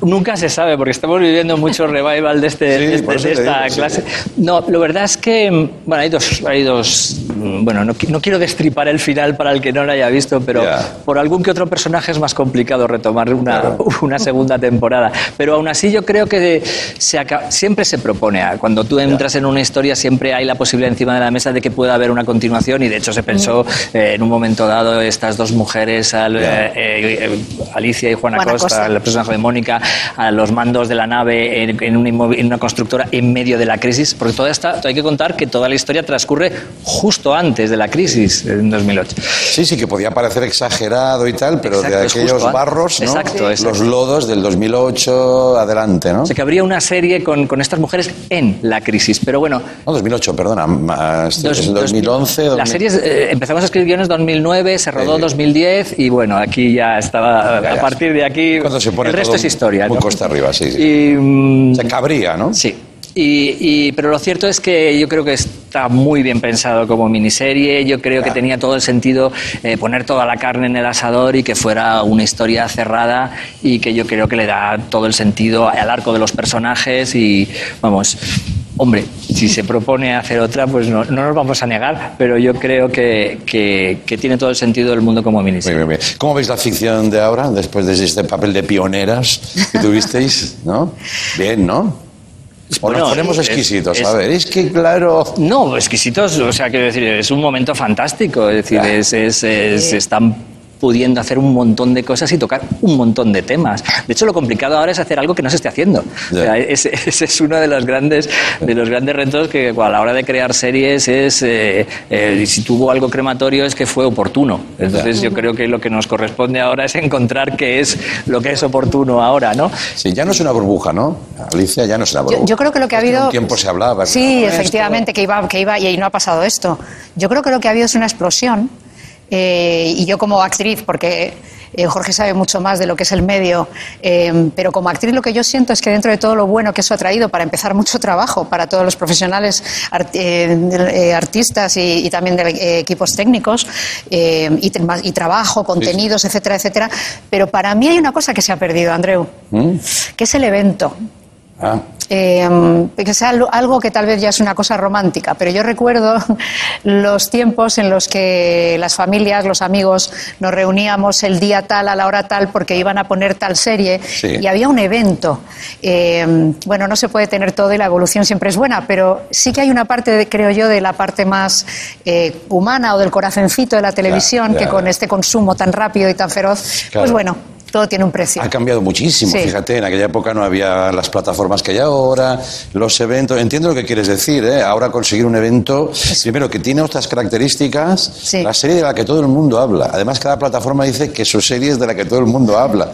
Speaker 6: Nunca se sabe, porque estamos viviendo mucho revival de, este,
Speaker 2: Sí,
Speaker 6: de este- de esta
Speaker 2: digo, sí.
Speaker 6: clase. No, lo verdad es que, mm, bueno, hay dos, hay dos mm, bueno, no, no quiero destripar el final para el que no lo haya visto, pero
Speaker 2: Ya.
Speaker 6: por algún que otro personaje es más complicado retomar una,
Speaker 2: Claro.
Speaker 6: una segunda temporada. Pero aún así yo creo que se siempre se propone, cuando tú entras en una historia siempre hay la posibilidad encima de la mesa de que pueda haber una continuación y de hecho se pensó eh, en un momento dado estas dos mujeres, al- eh, eh, Alicia y Juana,
Speaker 7: Juana
Speaker 6: Costa,
Speaker 7: Costa.
Speaker 6: el personaje de Mónica, a los mandos de la nave en, en un en una constructora en medio de la crisis, porque toda esta, hay que contar que toda la historia transcurre justo antes de la crisis, en 2008.
Speaker 2: Sí, sí, que podía parecer exagerado y tal, pero
Speaker 6: Exacto,
Speaker 2: de aquellos barros, ¿no?
Speaker 6: Exacto, exacto.
Speaker 2: Los lodos del 2008 adelante, ¿no?
Speaker 6: O sea, que habría una serie con, con estas mujeres en la crisis, pero bueno...
Speaker 2: No, 2008, perdona. más-
Speaker 6: dos-
Speaker 2: es el
Speaker 6: dos-
Speaker 2: 2011.
Speaker 6: La
Speaker 2: 2000.
Speaker 6: serie eh, empezamos a escribir guiones 2009, se rodó
Speaker 2: Sí.
Speaker 6: 2010 y bueno, aquí ya estaba.
Speaker 2: Ya,
Speaker 6: a
Speaker 2: ya.
Speaker 6: partir de aquí.
Speaker 2: Cuando se pone
Speaker 6: el resto
Speaker 2: todo
Speaker 6: es historia.
Speaker 2: Muy
Speaker 6: ¿no?
Speaker 2: costa arriba, sí, sí.
Speaker 6: Y, mm,
Speaker 2: Se cabría, ¿no?
Speaker 6: Sí. Y, y- pero lo cierto es que yo creo que está muy bien pensado como miniserie. Yo creo que tenía todo el sentido eh, poner toda la carne en el asador y que fuera una historia cerrada y que yo creo que le da todo el sentido al arco de los personajes y vamos. Hombre, si se propone hacer otra, pues no, no nos vamos a negar, pero yo creo que, que- que tiene todo el sentido del mundo como
Speaker 2: bien, bien. ¿Cómo veis la ficción de ahora, después de este papel de pioneras que tuvisteis? ¿no? Bien, ¿no? O nos
Speaker 6: Bueno,
Speaker 2: ponemos
Speaker 6: es-
Speaker 2: exquisitos.
Speaker 6: es-
Speaker 2: a ver, es que claro.
Speaker 6: No, exquisitos, o sea, quiero decir, es un momento fantástico, es decir, es, es- es- están pudiendo hacer un montón de cosas y tocar un montón de temas. De hecho, lo complicado ahora es hacer algo que no se esté haciendo. O sea, ese, ese es uno de los grandes, de los grandes retos que a la hora de crear series es, eh, eh, si tuvo algo crematorio es que fue oportuno. Entonces yo creo que lo que nos corresponde ahora es encontrar qué es lo que es oportuno ahora, ¿no?
Speaker 2: Sí, ya no es una burbuja, ¿no? Alicia, ya no es una burbuja.
Speaker 7: Yo, yo creo que lo que ha habido...
Speaker 2: Un tiempo se hablaba.
Speaker 7: Sí, efectivamente, que iba, que iba y no ha pasado esto. Yo creo que lo que ha habido es una explosión. Eh, y yo como actriz, porque eh, Jorge sabe mucho más de lo que es el medio, eh, pero como actriz lo que yo siento es que dentro de todo lo bueno que eso ha traído, para empezar, mucho trabajo para todos los profesionales art- artistas y, y también de equipos técnicos, y, tra- y trabajo, contenidos, etcétera, etcétera. Pero para mí hay una cosa que se ha perdido, Andreu, que es el evento.
Speaker 2: Ah,
Speaker 7: Eh, que sea algo- que tal vez ya es una cosa romántica, pero yo recuerdo los tiempos en los que las familias, los amigos, nos reuníamos el día tal, a la hora tal, porque iban a poner tal serie
Speaker 10: Sí.
Speaker 7: y había un evento. Eh, bueno, no se puede tener todo y la evolución siempre es buena, pero sí que hay una parte, de- creo yo, de la parte más eh, humana o del corazoncito de la televisión que con este consumo tan rápido y tan feroz,
Speaker 2: Claro.
Speaker 7: pues bueno, todo tiene un precio.
Speaker 2: Ha cambiado muchísimo,
Speaker 7: Sí.
Speaker 2: fíjate, en aquella época no había las plataformas que hay ahora, los eventos, entiendo lo que quieres decir, ¿eh? ahora conseguir un evento, primero que tiene otras características, la serie de la que todo el mundo habla, además cada plataforma dice que su serie es de la que todo el mundo habla,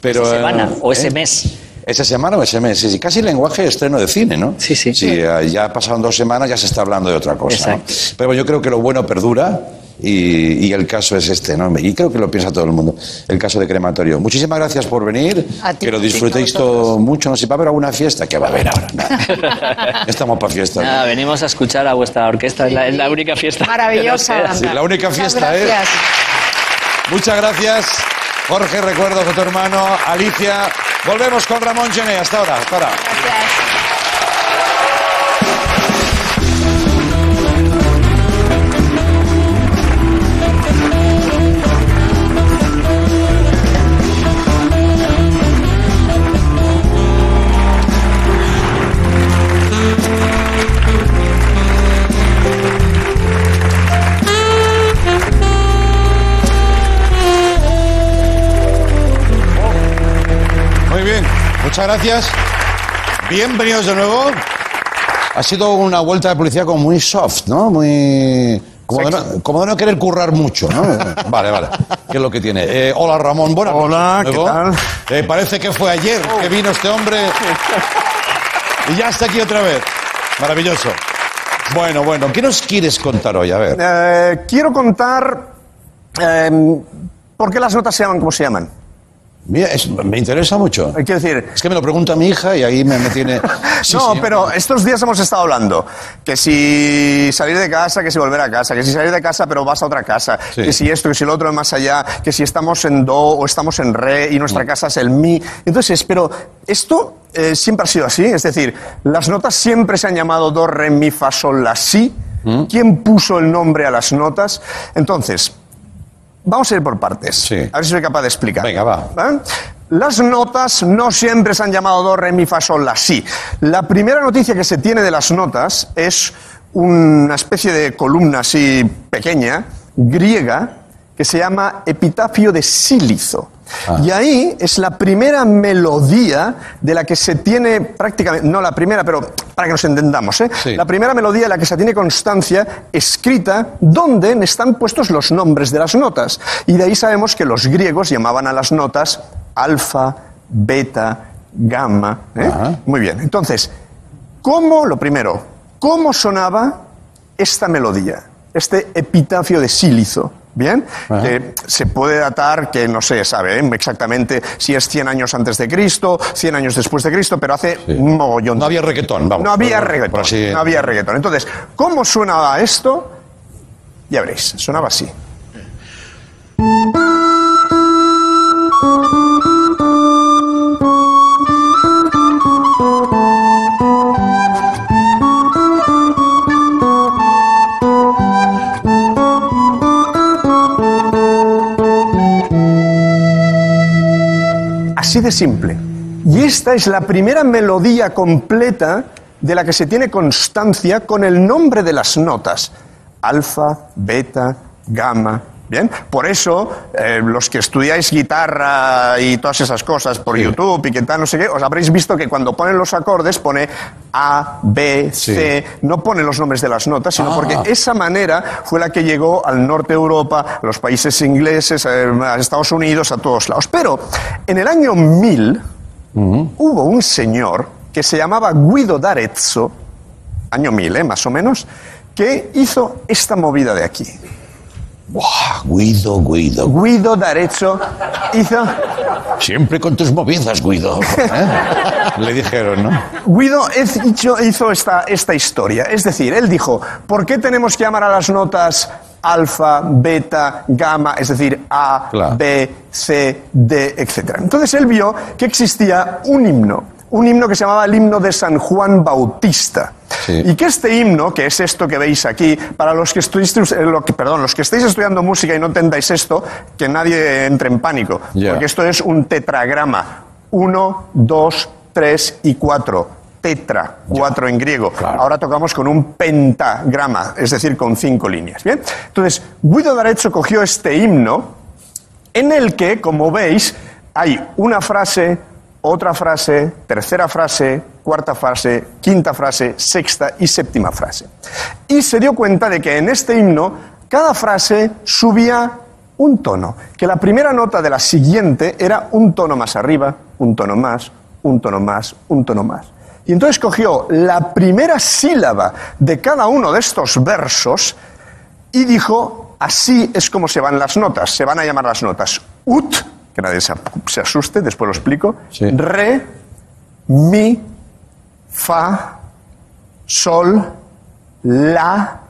Speaker 2: pero...
Speaker 6: Esa semana
Speaker 2: eh,
Speaker 6: o ese mes.
Speaker 2: Esa semana o ese mes, sí, sí, casi lenguaje de estreno de cine, ¿no? Sí, sí. Sí, ya pasaron dos semanas, ya se está hablando de otra cosa. ¿no? Pero yo creo que lo bueno perdura y, y el caso es este, ¿no? Y creo que lo piensa todo el mundo, el caso de crematorio. Muchísimas gracias por venir,
Speaker 7: A ti,
Speaker 2: que lo
Speaker 7: a ti,
Speaker 2: disfrutéis todo mucho. No sé si va a haber alguna fiesta, que va a haber ahora. Nada. Estamos para fiesta. ¿no?
Speaker 6: Venimos a escuchar a vuestra orquesta, es la, es la única fiesta.
Speaker 7: Maravillosa.
Speaker 2: Sí, la única
Speaker 7: Muchas
Speaker 2: fiesta, ¿eh?
Speaker 7: gracias.
Speaker 2: Muchas gracias. Jorge, recuerdos a tu hermano, Alicia. Volvemos con Ramón Gené. Hasta ahora, hasta ahora. Muy muchas gracias. Bienvenidos de nuevo. Ha sido una vuelta de policía como muy soft, ¿no? Muy... Como de no, como de no querer currar mucho, ¿no? Vale, vale. ¿Qué es lo que tiene? Eh, hola, Ramón. Buenas
Speaker 11: Hola, ¿qué tal?
Speaker 2: Eh, parece que fue ayer que vino este hombre y ya está aquí otra vez. Maravilloso. Bueno, bueno. ¿Qué nos quieres contar hoy? A ver.
Speaker 11: Eh, quiero contar por qué las notas se llaman como se llaman.
Speaker 2: Mira, es- me interesa mucho.
Speaker 11: Quiero decir...
Speaker 2: Es que me lo pregunta mi hija y ahí me, me tiene... Sí,
Speaker 11: no,
Speaker 2: sí.
Speaker 11: pero estos días hemos estado hablando que si salir de casa, que si volver a casa, que si salir de casa pero vas a otra casa,
Speaker 2: Sí.
Speaker 11: que si esto, que si lo otro más allá, que si estamos en do o estamos en re y
Speaker 2: Mm.
Speaker 11: nuestra casa es el mi. Entonces, pero esto eh, siempre ha sido así, es decir, las notas siempre se han llamado do, re, mi, fa, sol, la, si.
Speaker 2: Mm.
Speaker 11: ¿Quién puso el nombre a las notas? Entonces, vamos a ir por partes. A ver si soy capaz de explicar. Venga,
Speaker 2: va.
Speaker 11: Las notas no siempre se han llamado do, re, mi, fa, sol, la, si. La primera noticia que se tiene de las notas es una especie de columna así pequeña, griega, que se llama Epitafio de Sílizo. Y ahí es la primera melodía de la que se tiene prácticamente, no la primera, pero para que nos entendamos, ¿eh? la primera melodía de la que se tiene constancia escrita donde están puestos los nombres de las notas. Y de ahí sabemos que los griegos llamaban a las notas alfa, beta, gamma. ¿eh? Muy bien, entonces, ¿cómo, lo primero, cómo sonaba esta melodía, este epitafio de Sílizo? Bien, que se puede datar que no se sabe ¿eh? exactamente si es 100 años antes de Cristo, 100 años después de Cristo, pero hace un mogollón.
Speaker 2: No había reggaetón, vamos.
Speaker 11: No había
Speaker 2: Por- por
Speaker 11: reggaetón.
Speaker 2: así-
Speaker 11: No había reggaetón. Entonces, ¿cómo sonaba esto? Ya veréis, sonaba así. De simple. Y esta es la primera melodía completa de la que se tiene constancia con el nombre de las notas. Alfa, beta, gamma, Bien, por eso eh, los que estudiáis guitarra y todas esas cosas por YouTube y que tal, no sé qué, os habréis visto que cuando ponen los acordes pone A, B, C, no pone los nombres de las notas, sino
Speaker 2: Ah.
Speaker 11: porque esa manera fue la que llegó al norte de Europa, a los países ingleses, eh, a Estados Unidos, a todos lados. Pero en el año 1000 hubo un señor que se llamaba Guido d'Arezzo, año 1000, ¿eh? más o menos, que hizo esta movida de aquí.
Speaker 2: Buah, Guido, Guido.
Speaker 11: Guido d'Arezzo hizo...
Speaker 2: Siempre con tus movidas, Guido. ¿eh? Le dijeron, ¿no?
Speaker 11: Guido hizo, hizo esta, esta historia. Es decir, él dijo, ¿por qué tenemos que llamar a las notas alfa, beta, gamma, es decir, A,
Speaker 2: Claro.
Speaker 11: B, C, D, etc. Entonces él vio que existía un himno, un himno que se llamaba el himno de San Juan Bautista.
Speaker 2: Sí.
Speaker 11: Y que este himno, que es esto que veis aquí, para los que, eh, lo que- perdón, los que estáis estudiando música y no entendáis esto, que nadie entre en pánico, porque esto es un tetragrama. Uno, dos, tres y cuatro. Tetra, cuatro en griego. Ahora tocamos con un pentagrama, es decir, con cinco líneas. Bien. Entonces, Guido d'Arezzo cogió este himno en el que, como veis, hay una frase, otra frase, tercera frase, cuarta frase, quinta frase, sexta y séptima frase. Y se dio cuenta de que en este himno cada frase subía un tono, que la primera nota de la siguiente era un tono más arriba, un tono más, un tono más, un tono más. Y entonces cogió la primera sílaba de cada uno de estos versos y dijo, así es como se van las notas, se van a llamar las notas ut, que nadie se, se asuste, después lo explico,
Speaker 2: Sí.
Speaker 11: re, mi, fa, sol, la,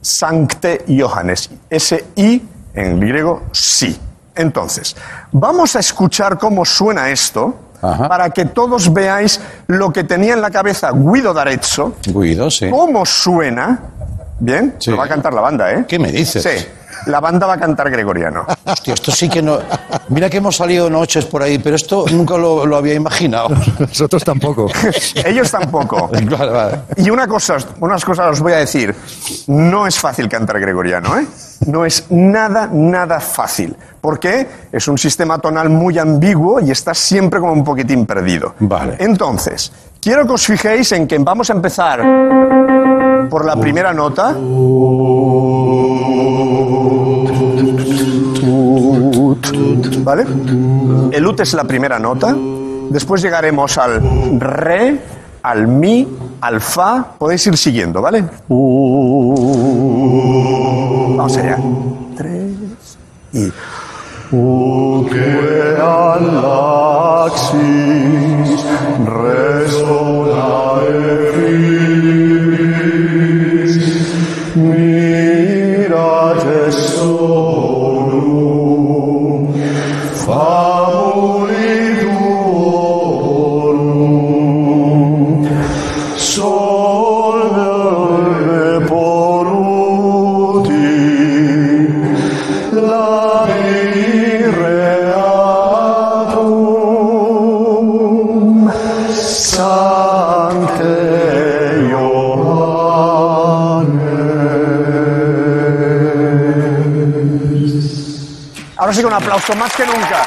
Speaker 11: sancte Johannes. Ese i en griego, sí. Entonces, vamos a escuchar cómo suena esto
Speaker 2: Ajá.
Speaker 11: para que todos veáis lo que tenía en la cabeza Guido d'Arezzo,
Speaker 2: Guido, sí.
Speaker 11: cómo suena. Bien,
Speaker 2: Sí.
Speaker 11: lo va a cantar la banda, ¿eh?
Speaker 2: ¿Qué me dices?
Speaker 11: Sí, la banda va a cantar gregoriano.
Speaker 2: Hostia, esto sí que no. Mira que hemos salido noches por ahí, pero esto nunca lo, lo había imaginado.
Speaker 3: Nosotros tampoco.
Speaker 11: Ellos tampoco.
Speaker 2: Vale, vale.
Speaker 11: Y una cosa, unas cosas os voy a decir. No es fácil cantar gregoriano, ¿eh? No es nada, nada fácil. Porque es un sistema tonal muy ambiguo y está siempre como un poquitín perdido.
Speaker 2: Vale.
Speaker 11: Entonces, quiero que os fijéis en que vamos a empezar por la primera nota. ¿Vale? El ut es la primera nota. Después llegaremos al re, al mi, al fa. Podéis ir siguiendo, ¿vale? Vamos allá. Tres y. Ahora sí que un aplauso más que nunca.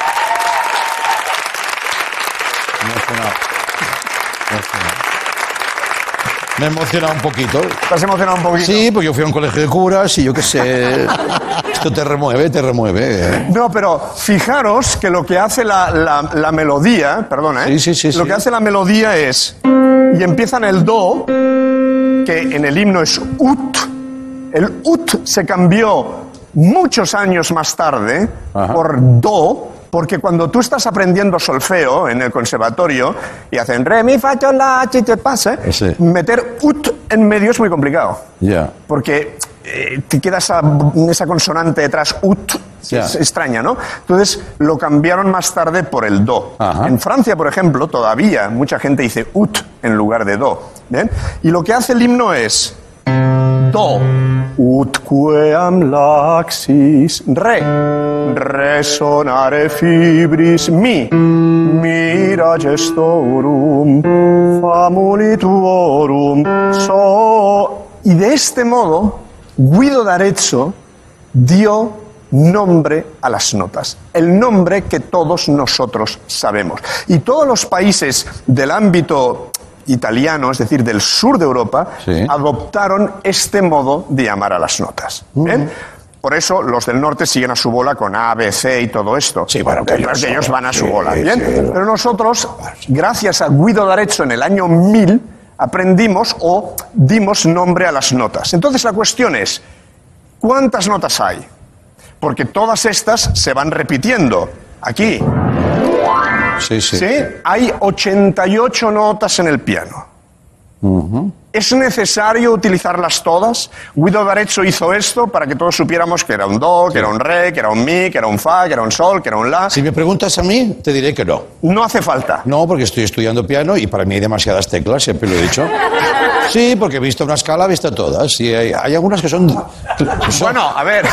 Speaker 2: Emocionado. Emocionado. Me ha emocionado un poquito.
Speaker 11: ¿Te has emocionado un poquito?
Speaker 2: Sí, porque yo fui a un colegio de curas y yo qué sé. Esto te remueve, te remueve. ¿eh?
Speaker 11: No, pero fijaros que lo que hace la, la- la melodía, perdona, ¿eh?
Speaker 2: Sí, sí, sí,
Speaker 11: Lo
Speaker 2: sí.
Speaker 11: que hace la melodía es. Y empieza en el do, que en el himno es ut. El ut se cambió muchos años más tarde
Speaker 2: Ajá.
Speaker 11: por do, porque cuando tú estás aprendiendo solfeo en el conservatorio y hacen re, mi, fa, sol, la, chi, te pasa,
Speaker 2: Sí.
Speaker 11: meter ut en medio es muy complicado
Speaker 2: Ya.
Speaker 11: porque eh, te queda esa, esa consonante detrás, ut,
Speaker 2: Ya.
Speaker 11: es extraña, ¿no? Entonces lo cambiaron más tarde por el do.
Speaker 2: Ajá.
Speaker 11: En Francia, por ejemplo, todavía mucha gente dice ut en lugar de do. ¿bien? Y lo que hace el himno es do, ut queam laxis, re, resonare fibris, mi, mira gestorum, famuli tuorum, so. Y de este modo, Guido d'Arezzo dio nombre a las notas, el nombre que todos nosotros sabemos. Y todos los países del ámbito italiano, es decir, del sur de Europa,
Speaker 2: Sí.
Speaker 11: adoptaron este modo de llamar a las notas. ¿bien? Por eso los del norte siguen a su bola con A, B, C y todo esto.
Speaker 2: Sí, bueno, que ellos
Speaker 11: que ellos
Speaker 2: son-
Speaker 11: van a su bola.
Speaker 2: sí,
Speaker 11: ¿bien?
Speaker 2: sí.
Speaker 11: Pero nosotros, gracias a Guido d'Arezzo en el año 1000, aprendimos o dimos nombre a las notas. Entonces la cuestión es, ¿cuántas notas hay? Porque todas estas se van repitiendo. Aquí,
Speaker 2: Sí, sí.
Speaker 11: ¿sí? Hay 88 notas en el piano. ¿Es necesario utilizarlas todas? Guido d'Arezzo hizo esto para que todos supiéramos que era un do, que era un re, que era un mi, que era un fa, que era un sol, que era un la.
Speaker 2: Si me preguntas a mí, te diré que no.
Speaker 11: No hace falta.
Speaker 2: No, porque estoy estudiando piano y para mí hay demasiadas teclas, siempre lo he dicho. Sí, porque he visto una escala, he visto todas. Y hay, hay algunas que son, son-
Speaker 11: Bueno, a ver,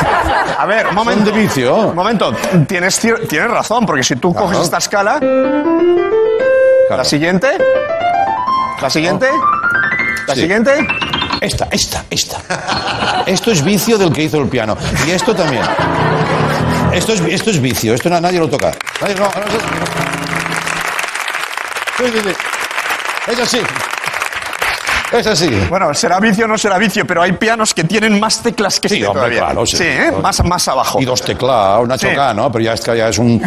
Speaker 11: a ver, un momento.
Speaker 2: son de vicio.
Speaker 11: Un momento, tienes, tienes razón, porque si tú coges esta escala,
Speaker 2: Claro.
Speaker 11: la siguiente, la siguiente, la
Speaker 2: Sí.
Speaker 11: siguiente,
Speaker 2: Esta, esta, esta. Esto es vicio del que hizo el piano. Y esto también. Esto es, esto es vicio, esto na- nadie lo toca. Nadie, no, no, no. Sí, sí, sí. Es así. Es así.
Speaker 11: Bueno, será vicio o no será vicio, pero hay pianos que tienen más teclas que
Speaker 2: Sí,
Speaker 11: este
Speaker 2: hombre,
Speaker 11: todavía.
Speaker 2: claro, sí.
Speaker 11: ¿eh? más, más abajo.
Speaker 2: Y dos teclados, una
Speaker 11: Sí.
Speaker 2: choca, ¿no? Pero ya es que ya es un.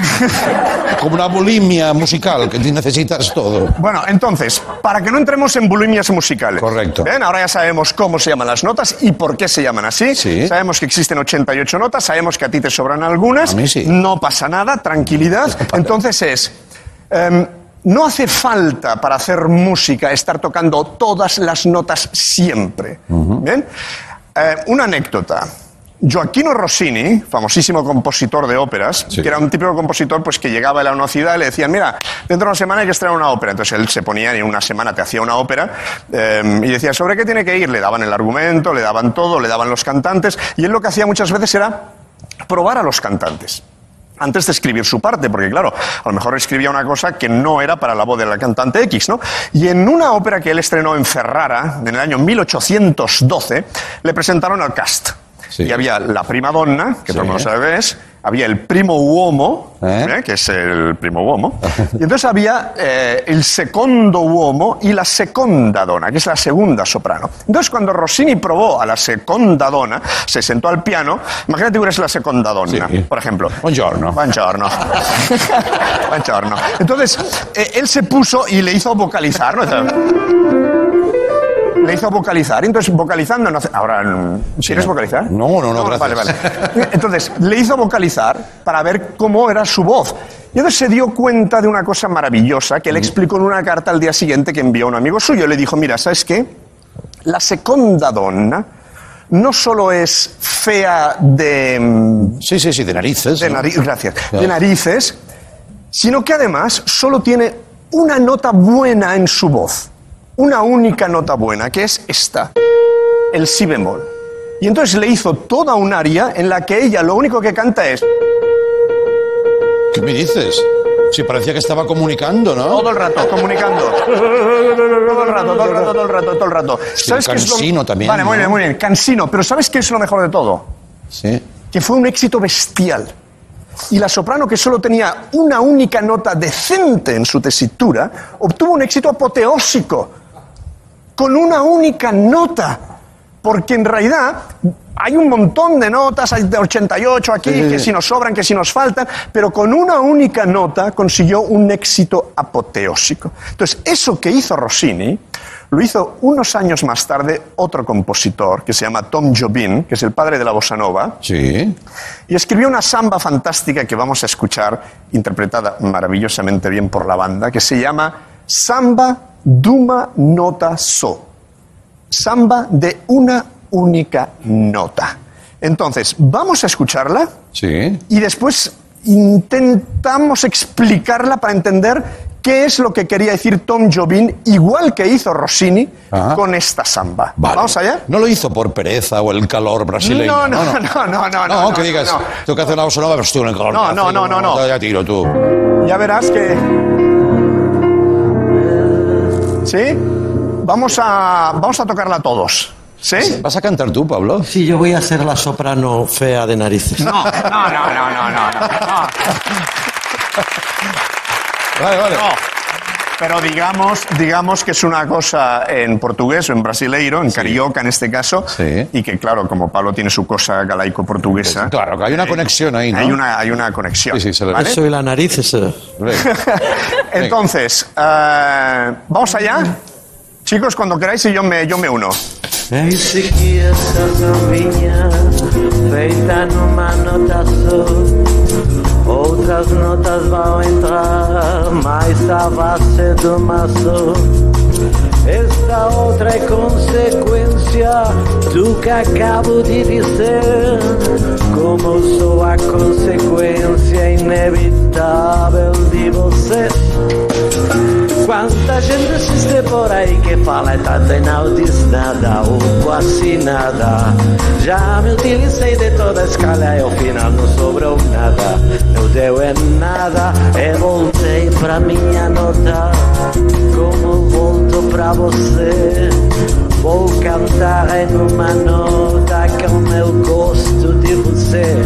Speaker 2: como una bulimia musical, que necesitas todo.
Speaker 11: Bueno, entonces, para que no entremos en bulimias musicales.
Speaker 2: Correcto.
Speaker 11: ¿Ven? Ahora ya sabemos cómo se llaman las notas y por qué se llaman así.
Speaker 2: Sí.
Speaker 11: Sabemos que existen 88 notas, sabemos que a ti te sobran algunas.
Speaker 2: A mí sí.
Speaker 11: No pasa nada, tranquilidad. Entonces es. em, no hace falta para hacer música estar tocando todas las notas siempre. ¿Bien? Eh, una anécdota. Gioacchino Rossini, famosísimo compositor de óperas,
Speaker 2: Sí.
Speaker 11: que era un típico compositor pues, que llegaba a la ciudad y le decían, mira, dentro de una semana hay que estrenar una ópera. Entonces él se ponía y en una semana te hacía una ópera eh, y decía, ¿sobre qué tiene que ir? Le daban el argumento, le daban todo, le daban los cantantes y él lo que hacía muchas veces era probar a los cantantes. Antes de escribir su parte, porque claro, a lo mejor escribía una cosa que no era para la voz de la cantante X, ¿no? Y en una ópera que él estrenó en Ferrara, en el año 1812, le presentaron al cast.
Speaker 2: Sí.
Speaker 11: Y había la prima donna, que
Speaker 2: Sí.
Speaker 11: todo el mundo sabe es, había el primo uomo,
Speaker 2: ¿Eh?
Speaker 11: ¿eh? que es el primo uomo, y entonces había eh, el secondo uomo y la seconda donna, que es la segunda soprano. Entonces cuando Rossini probó a la seconda donna, se sentó al piano, imagínate que eres la seconda donna,
Speaker 2: Sí.
Speaker 11: por ejemplo.
Speaker 2: Buongiorno.
Speaker 11: Buongiorno. Buongiorno. Entonces, él se puso y le hizo vocalizar, ¿no? Le hizo vocalizar. Entonces, vocalizando, no hace- Ahora, mm, ¿quieres vocalizar?
Speaker 2: No, no, no, gracias.
Speaker 11: Vale, vale. Entonces, le hizo vocalizar para ver cómo era su voz. Y entonces se dio cuenta de una cosa maravillosa que le explicó en una carta al día siguiente que envió a un amigo suyo. Le dijo, mira, ¿sabes qué? La seconda donna no solo es fea de... mm,
Speaker 2: Sí, sí, sí, de narices.
Speaker 11: de
Speaker 2: ¿no?
Speaker 11: nariz, gracias.
Speaker 2: Claro.
Speaker 11: De narices, sino que además solo tiene una nota buena en su voz. Una única nota buena, que es esta, el si bemol. Y entonces le hizo toda un aria en la que ella lo único que canta es
Speaker 2: ¿Qué me dices? Si parecía que estaba comunicando, ¿no?
Speaker 11: todo el rato comunicando. Todo el rato, todo el rato, todo el rato, todo el rato.
Speaker 2: Hostia, cansino también,
Speaker 11: Vale, muy bien, muy bien. Cansino, pero ¿sabes qué es lo mejor de todo?
Speaker 2: Sí.
Speaker 11: que fue un éxito bestial. Y la soprano, que solo tenía una única nota decente en su tesitura, obtuvo un éxito apoteósico, con una única nota. Porque en realidad hay un montón de notas, hay de 88 aquí,
Speaker 2: Sí, sí,
Speaker 11: que si nos sobran, que si nos faltan, pero con una única nota consiguió un éxito apoteósico. Entonces, eso que hizo Rossini, lo hizo unos años más tarde otro compositor, que se llama Tom Jobim, que es el padre de la bossa nova,
Speaker 2: Sí.
Speaker 11: y escribió una samba fantástica que vamos a escuchar, interpretada maravillosamente bien por la banda, que se llama Samba Duma Nota So. Samba de una única nota. Entonces, vamos a escucharla
Speaker 2: Sí.
Speaker 11: y después intentamos explicarla para entender qué es lo que quería decir Tom Jobim, igual que hizo Rossini
Speaker 2: Ajá.
Speaker 11: con esta samba.
Speaker 2: Vale.
Speaker 11: ¿Vamos allá?
Speaker 2: No lo hizo por pereza o el calor brasileño.
Speaker 11: No, no, no, no, no, no,
Speaker 2: No,
Speaker 11: no,
Speaker 2: que digas,
Speaker 11: no.
Speaker 2: tengo que hacer una bossa nova, pero estoy en el calor.
Speaker 11: No, no, no, no, no.
Speaker 2: Ya tiro tú.
Speaker 11: Ya verás que. ¿Sí? Vamos a, vamos a tocarla todos. ¿Sí?
Speaker 2: ¿Vas a cantar tú, Pablo?
Speaker 10: Sí, yo voy a ser la soprano fea de narices.
Speaker 11: No, no, no, no, no, no. no.
Speaker 2: Vale, vale.
Speaker 11: No. Pero digamos, digamos que es una cosa en portugués o en brasileiro, en carioca en este caso,
Speaker 2: Sí.
Speaker 11: y que claro, como Pablo tiene su cosa galaico-portuguesa,
Speaker 2: Claro, que hay una conexión ahí, ¿no?
Speaker 11: hay una, hay una conexión.
Speaker 2: Sí, sí, se le
Speaker 11: ¿vale?
Speaker 10: Yo soy la nariz. ese.
Speaker 11: Entonces, eh, ¿vamos allá? Chicos, cuando queráis y yo me, yo me uno.
Speaker 12: Pense que essa sambinha feita numa nota só Outras notas vão entrar, mas base do maço. Esta outra é consequência do que acabo de dizer. Como sou a consequência inevitável de você Quanta gente existe por aí que fala e tanto e não diz nada ou quase nada. Já me utilizei de toda a escala e ao final não sobrou nada. Não deu em nada e voltei pra minha nota. Como volto pra você, vou cantar em uma nota com meu gosto de você.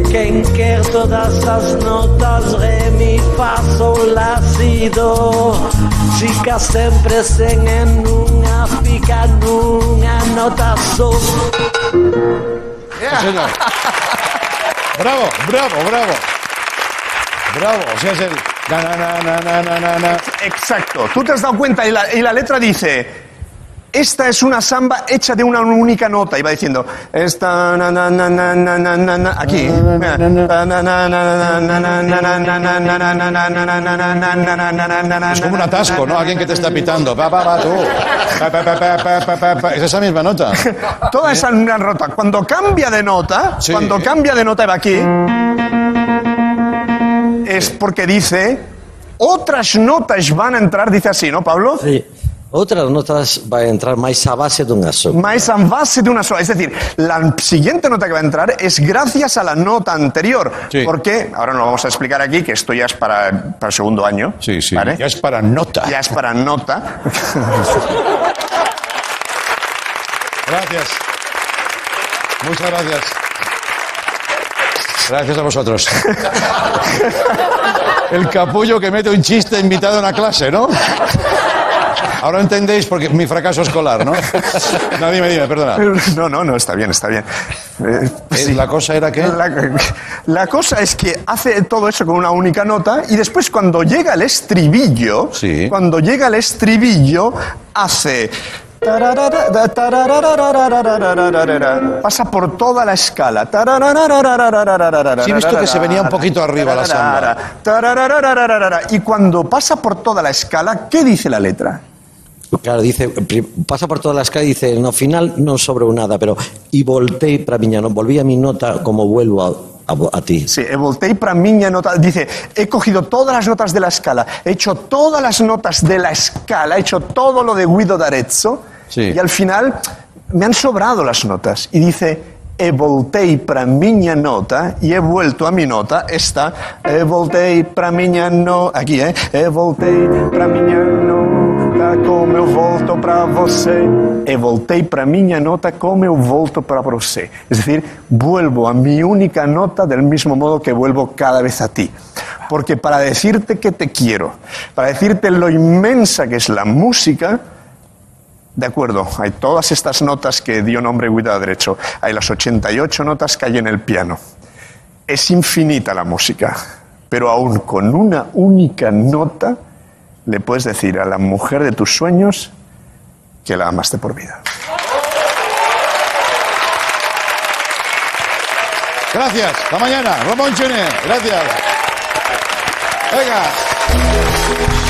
Speaker 12: Kenker, todas las notas, re, mi, fa, sol, la, si, do. Chicas siempre estén en una pica, una nota, sol. Yeah.
Speaker 2: Sí, señor. bravo, bravo, bravo. Bravo, o sea, es el... Na, na, na,
Speaker 11: Exacto. Tú te has dado cuenta y la, y la letra dice... Esta es una samba hecha de una única nota. Y va diciendo. Esta. Na, na, na, na, na, na, na, na, aquí.
Speaker 2: Es como un atasco, ¿no? Alguien que te está pitando. Pa, pa, pa, tú. Es esa misma nota.
Speaker 11: Toda esa gran nota. Cuando cambia de nota,
Speaker 2: Sí.
Speaker 11: cuando cambia de nota va aquí, es porque dice otras notas van a entrar, dice así, ¿no, Pablo?
Speaker 10: Sí. Outras notas vai entrar máis a base dunha só.
Speaker 11: Más en base de una sola. Es decir, la siguiente nota que va a entrar es gracias a la nota anterior.
Speaker 2: Sí.
Speaker 11: Porque, ahora no lo vamos a explicar aquí, que esto ya es para, para el segundo año.
Speaker 2: Sí, sí.
Speaker 11: ¿vale?
Speaker 2: Ya es para nota.
Speaker 11: Ya es para nota.
Speaker 2: Gracias. Muchas gracias. Gracias a vosotros. El capullo que mete un chiste invitado a una clase, ¿no? Ahora entendéis porque mi fracaso escolar, ¿no? No, dime, dime, perdona.
Speaker 11: No, no, no, está bien, está bien. Eh,
Speaker 2: sí. ¿La cosa era qué?
Speaker 11: La, la, cosa es que hace todo eso con una única nota y después cuando llega el estribillo,
Speaker 2: sí.
Speaker 11: cuando llega el estribillo, hace... Pasa por toda la escala.
Speaker 2: Sí, he visto que se venía un poquito arriba la samba.
Speaker 11: Y cuando pasa por toda la escala, ¿qué dice la letra?
Speaker 10: Claro, dice, pasa por todas las calles y dice, no final non sobrou nada, pero y voltei para miña, non volví a mi nota como vuelvo a, a, a ti.
Speaker 11: Sí, e voltei para miña nota. Dice, he cogido todas las notas de la escala, he hecho todas las notas de la escala, he hecho todo lo de Guido d'Arezzo,
Speaker 2: Sí.
Speaker 11: y al final me han sobrado las notas. Y dice, e voltei para miña nota, y he vuelto a mi nota, esta, e voltei para miña no... Aquí, eh? E voltei para miña nota, como eu volto para você. E voltei para miña nota, como eu volto para você. Es decir, vuelvo a mi única nota del mismo modo que vuelvo cada vez a ti. Porque para decirte que te quiero, para decirte lo inmensa que es la música, de acuerdo, hay todas estas notas que dio nombre Guido Derecho, hay las 88 notas que hay en el piano. Es infinita la música, pero aún con una única nota le puedes decir a la mujer de tus sueños que la amaste por vida.
Speaker 2: Gracias. Hasta mañana. Ramón Chene. Gracias. Venga.